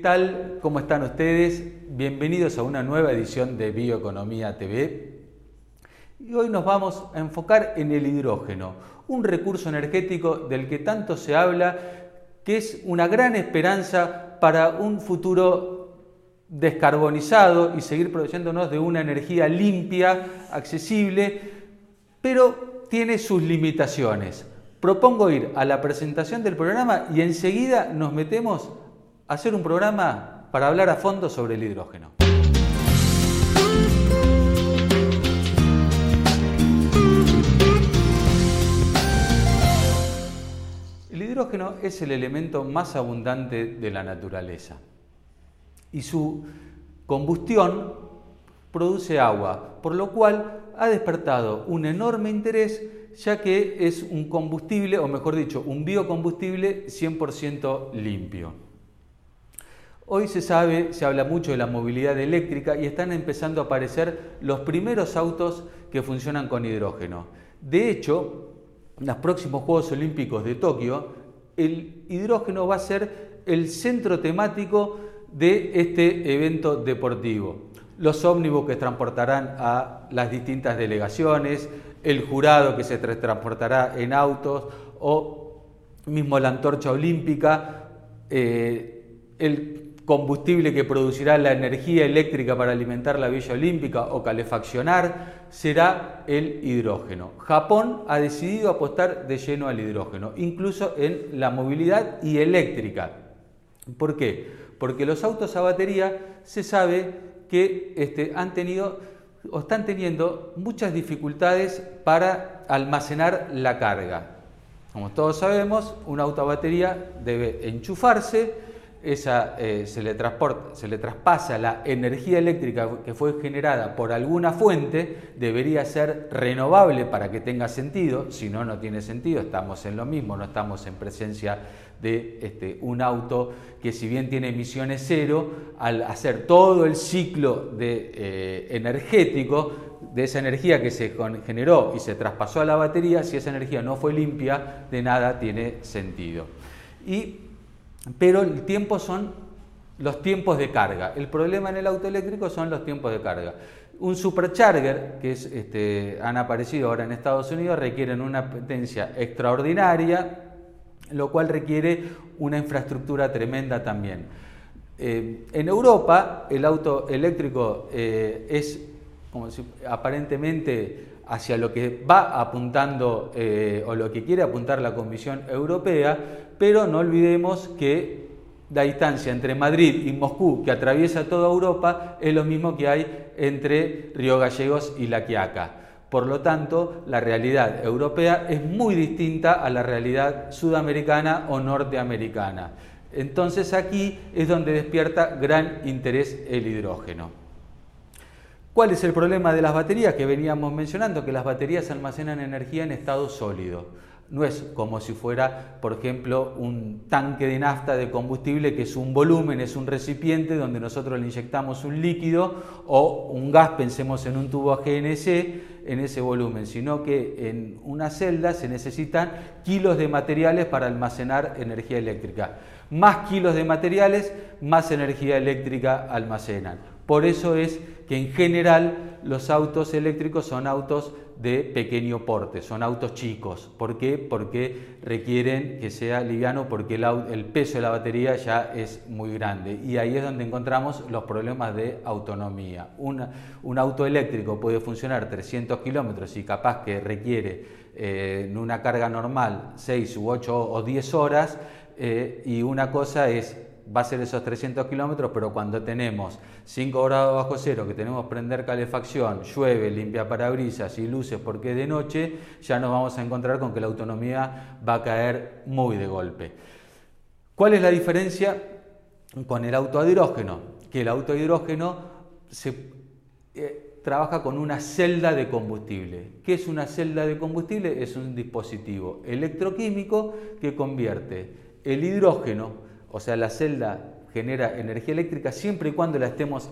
tal? ¿Cómo están ustedes? Bienvenidos a una nueva edición de Bioeconomía TV. Y hoy nos vamos a enfocar en el hidrógeno, un recurso energético del que tanto se habla, que es una gran esperanza para un futuro descarbonizado y seguir produciéndonos de una energía limpia, accesible, pero tiene sus limitaciones. Propongo ir a la presentación del programa y enseguida nos metemos hacer un programa para hablar a fondo sobre el hidrógeno. El hidrógeno es el elemento más abundante de la naturaleza y su combustión produce agua, por lo cual ha despertado un enorme interés ya que es un combustible, o mejor dicho, un biocombustible 100% limpio. Hoy se sabe, se habla mucho de la movilidad eléctrica y están empezando a aparecer los primeros autos que funcionan con hidrógeno. De hecho, en los próximos Juegos Olímpicos de Tokio, el hidrógeno va a ser el centro temático de este evento deportivo. Los ómnibus que transportarán a las distintas delegaciones, el jurado que se transportará en autos o mismo la antorcha olímpica, eh, el combustible que producirá la energía eléctrica para alimentar la Villa Olímpica o calefaccionar será el hidrógeno. Japón ha decidido apostar de lleno al hidrógeno, incluso en la movilidad y eléctrica. ¿Por qué? Porque los autos a batería se sabe que este, han tenido o están teniendo muchas dificultades para almacenar la carga. Como todos sabemos, un auto a batería debe enchufarse, esa, eh, se, le transporta, se le traspasa la energía eléctrica que fue generada por alguna fuente, debería ser renovable para que tenga sentido, si no, no tiene sentido, estamos en lo mismo, no estamos en presencia de este, un auto que si bien tiene emisiones cero, al hacer todo el ciclo de, eh, energético, de esa energía que se generó y se traspasó a la batería, si esa energía no fue limpia, de nada tiene sentido. Y pero el tiempo son los tiempos de carga. El problema en el auto eléctrico son los tiempos de carga. Un supercharger, que es, este, han aparecido ahora en Estados Unidos, requieren una potencia extraordinaria, lo cual requiere una infraestructura tremenda también. Eh, en Europa el auto eléctrico eh, es como si, aparentemente hacia lo que va apuntando eh, o lo que quiere apuntar la Comisión Europea, pero no olvidemos que la distancia entre Madrid y Moscú, que atraviesa toda Europa, es lo mismo que hay entre Río Gallegos y La Quiaca. Por lo tanto, la realidad europea es muy distinta a la realidad sudamericana o norteamericana. Entonces aquí es donde despierta gran interés el hidrógeno. ¿Cuál es el problema de las baterías que veníamos mencionando? Que las baterías almacenan energía en estado sólido. No es como si fuera, por ejemplo, un tanque de nafta de combustible que es un volumen, es un recipiente donde nosotros le inyectamos un líquido o un gas, pensemos en un tubo a GNC, en ese volumen, sino que en una celda se necesitan kilos de materiales para almacenar energía eléctrica. Más kilos de materiales, más energía eléctrica almacenan. Por eso es que en general los autos eléctricos son autos de pequeño porte, son autos chicos. ¿Por qué? Porque requieren que sea liviano porque el, peso de la batería ya es muy grande. Y ahí es donde encontramos los problemas de autonomía. un auto eléctrico puede funcionar 300 kilómetros y capaz que requiere eh, en una carga normal 6 u 8 o 10 horas. Eh, y una cosa es va a ser esos 300 kilómetros, pero cuando tenemos 5 grados bajo cero, que tenemos prender calefacción, llueve, limpia parabrisas y luces porque es de noche, ya nos vamos a encontrar con que la autonomía va a caer muy de golpe. ¿Cuál es la diferencia con el auto hidrógeno? Que el auto hidrógeno se, eh, trabaja con una celda de combustible. ¿Qué es una celda de combustible? Es un dispositivo electroquímico que convierte el hidrógeno o sea, la celda genera energía eléctrica siempre y cuando la estemos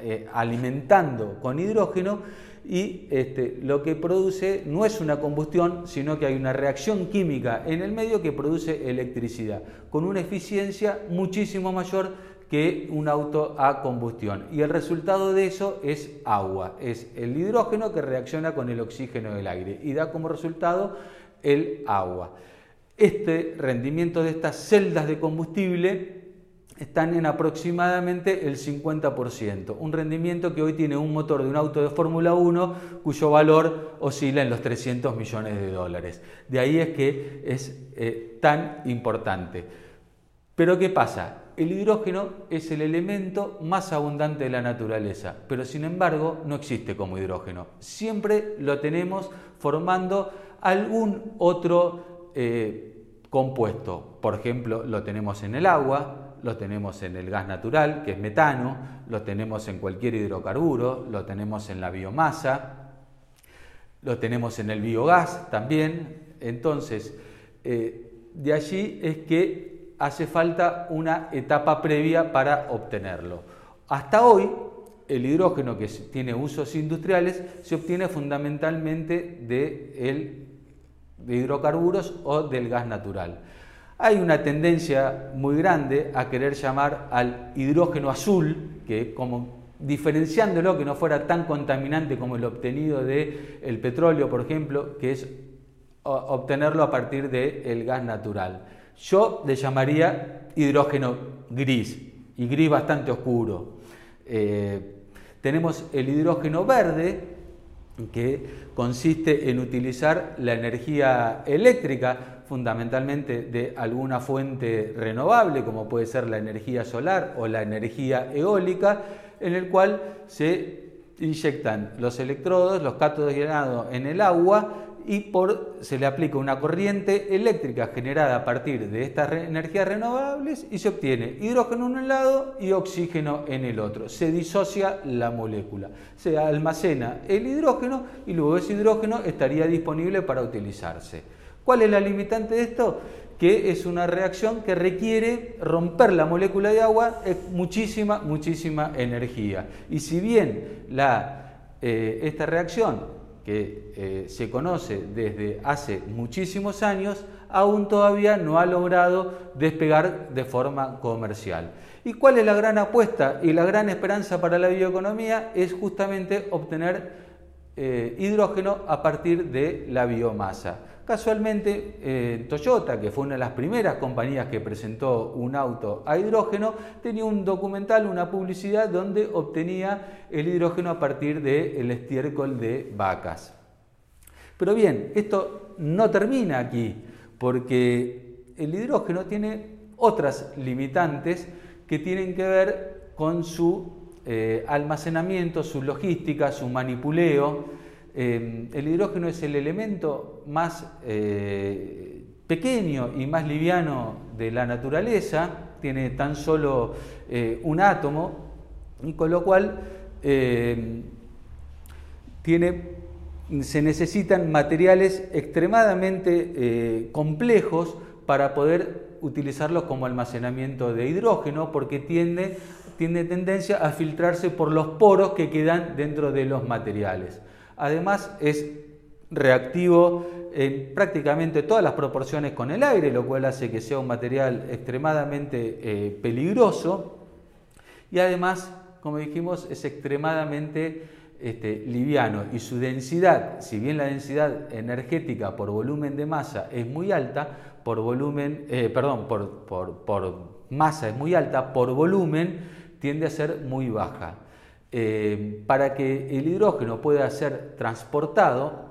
eh, alimentando con hidrógeno y este, lo que produce no es una combustión, sino que hay una reacción química en el medio que produce electricidad, con una eficiencia muchísimo mayor que un auto a combustión. Y el resultado de eso es agua, es el hidrógeno que reacciona con el oxígeno del aire y da como resultado el agua. Este rendimiento de estas celdas de combustible están en aproximadamente el 50%, un rendimiento que hoy tiene un motor de un auto de Fórmula 1 cuyo valor oscila en los 300 millones de dólares. De ahí es que es eh, tan importante. Pero ¿qué pasa? El hidrógeno es el elemento más abundante de la naturaleza, pero sin embargo no existe como hidrógeno. Siempre lo tenemos formando algún otro eh, compuesto. Por ejemplo, lo tenemos en el agua, lo tenemos en el gas natural, que es metano, lo tenemos en cualquier hidrocarburo, lo tenemos en la biomasa, lo tenemos en el biogás también. Entonces, eh, de allí es que hace falta una etapa previa para obtenerlo. Hasta hoy, el hidrógeno que tiene usos industriales se obtiene fundamentalmente de, de hidrocarburos o del gas natural. Hay una tendencia muy grande a querer llamar al hidrógeno azul, que como diferenciándolo que no fuera tan contaminante como el obtenido del el petróleo, por ejemplo, que es obtenerlo a partir del gas natural. Yo le llamaría hidrógeno gris, y gris bastante oscuro. Eh, tenemos el hidrógeno verde, que consiste en utilizar la energía eléctrica fundamentalmente de alguna fuente renovable, como puede ser la energía solar o la energía eólica, en el cual se inyectan los electrodos, los cátodos y en el agua y por, se le aplica una corriente eléctrica generada a partir de estas energías renovables y se obtiene hidrógeno en un lado y oxígeno en el otro. Se disocia la molécula, se almacena el hidrógeno y luego ese hidrógeno estaría disponible para utilizarse. ¿Cuál es la limitante de esto? Que es una reacción que requiere romper la molécula de agua, es muchísima, muchísima energía. Y si bien la, eh, esta reacción que eh, se conoce desde hace muchísimos años, aún todavía no ha logrado despegar de forma comercial. ¿Y cuál es la gran apuesta y la gran esperanza para la bioeconomía? Es justamente obtener eh, hidrógeno a partir de la biomasa. Casualmente, eh, Toyota, que fue una de las primeras compañías que presentó un auto a hidrógeno, tenía un documental, una publicidad donde obtenía el hidrógeno a partir del estiércol de vacas. Pero bien, esto no termina aquí, porque el hidrógeno tiene otras limitantes que tienen que ver con su eh, almacenamiento, su logística, su manipuleo, Em, el hidrógeno es el elemento más eh, pequeño y más liviano de la naturaleza, tiene tan solo eh, un átomo, y con lo cual em, se necesitan materiales extremadamente eh, complejos para poder utilizarlos como almacenamiento de hidrógeno, porque tiene tendencia a filtrarse por los poros que quedan dentro de los materiales. Además es reactivo en prácticamente todas las proporciones con el aire, lo cual hace que sea un material extremadamente eh, peligroso y además, como dijimos, es extremadamente este, liviano y su densidad, si bien la densidad energética por volumen de masa es muy alta, por volumen, eh, perdón, por, por masa es muy alta, por volumen tiende a ser muy baja. Eh, para que el hidrógeno pueda ser transportado,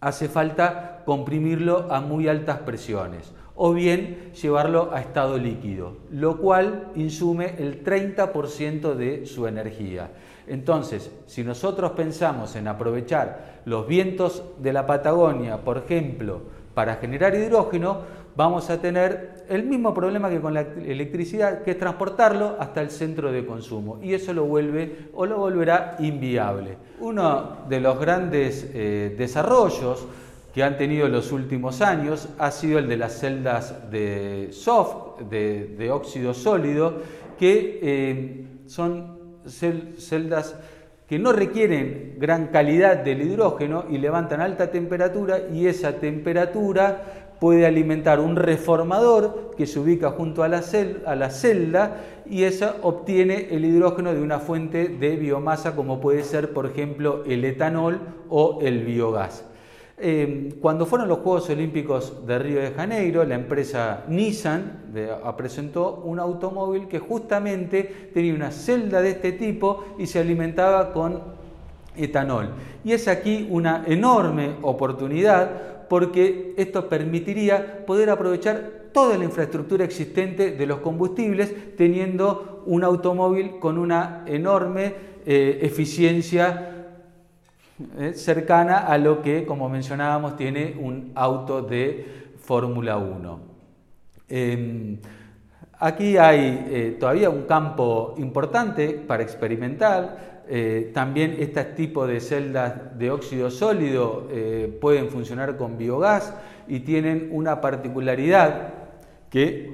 hace falta comprimirlo a muy altas presiones o bien llevarlo a estado líquido, lo cual insume el 30% de su energía. Entonces, si nosotros pensamos en aprovechar los vientos de la Patagonia, por ejemplo, para generar hidrógeno, vamos a tener el mismo problema que con la electricidad, que es transportarlo hasta el centro de consumo. Y eso lo vuelve o lo volverá inviable. Uno de los grandes eh, desarrollos que han tenido en los últimos años ha sido el de las celdas de soft, de, óxido sólido, que eh, son celdas que no requieren gran calidad del hidrógeno y levantan alta temperatura y esa temperatura puede alimentar un reformador que se ubica junto a la, a la celda y esa obtiene el hidrógeno de una fuente de biomasa como puede ser por ejemplo el etanol o el biogás. Eh, cuando fueron los Juegos Olímpicos de Río de Janeiro, la empresa Nissan presentó un automóvil que justamente tenía una celda de este tipo y se alimentaba con etanol. Y es aquí una enorme oportunidad porque esto permitiría poder aprovechar toda la infraestructura existente de los combustibles teniendo un automóvil con una enorme eh, eficiencia eh, cercana a lo que, como mencionábamos, tiene un auto de Fórmula 1. Em, aquí hay eh, todavía un campo importante para experimentar. Eh, también este tipo de celdas de óxido sólido pueden funcionar con biogás y tienen una particularidad que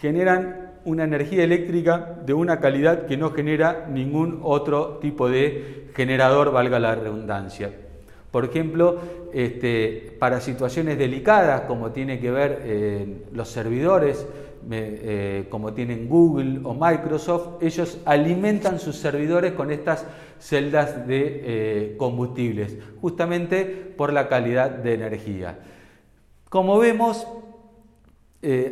generan una energía eléctrica de una calidad que no genera ningún otro tipo de generador, valga la redundancia. Por ejemplo, este, para situaciones delicadas como tiene que ver eh, los servidores, eh, como tienen Google o Microsoft, ellos alimentan sus servidores con estas celdas de eh, combustibles, justamente por la calidad de energía. Como vemos,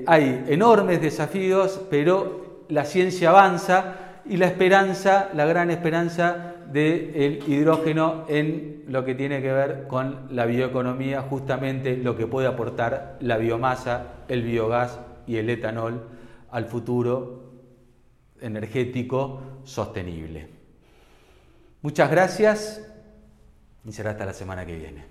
hay enormes desafíos, pero la ciencia avanza y la esperanza, la gran esperanza del hidrógeno en lo que tiene que ver con la bioeconomía, justamente lo que puede aportar la biomasa, el biogás y el etanol al futuro energético sostenible. Muchas gracias y será hasta la semana que viene.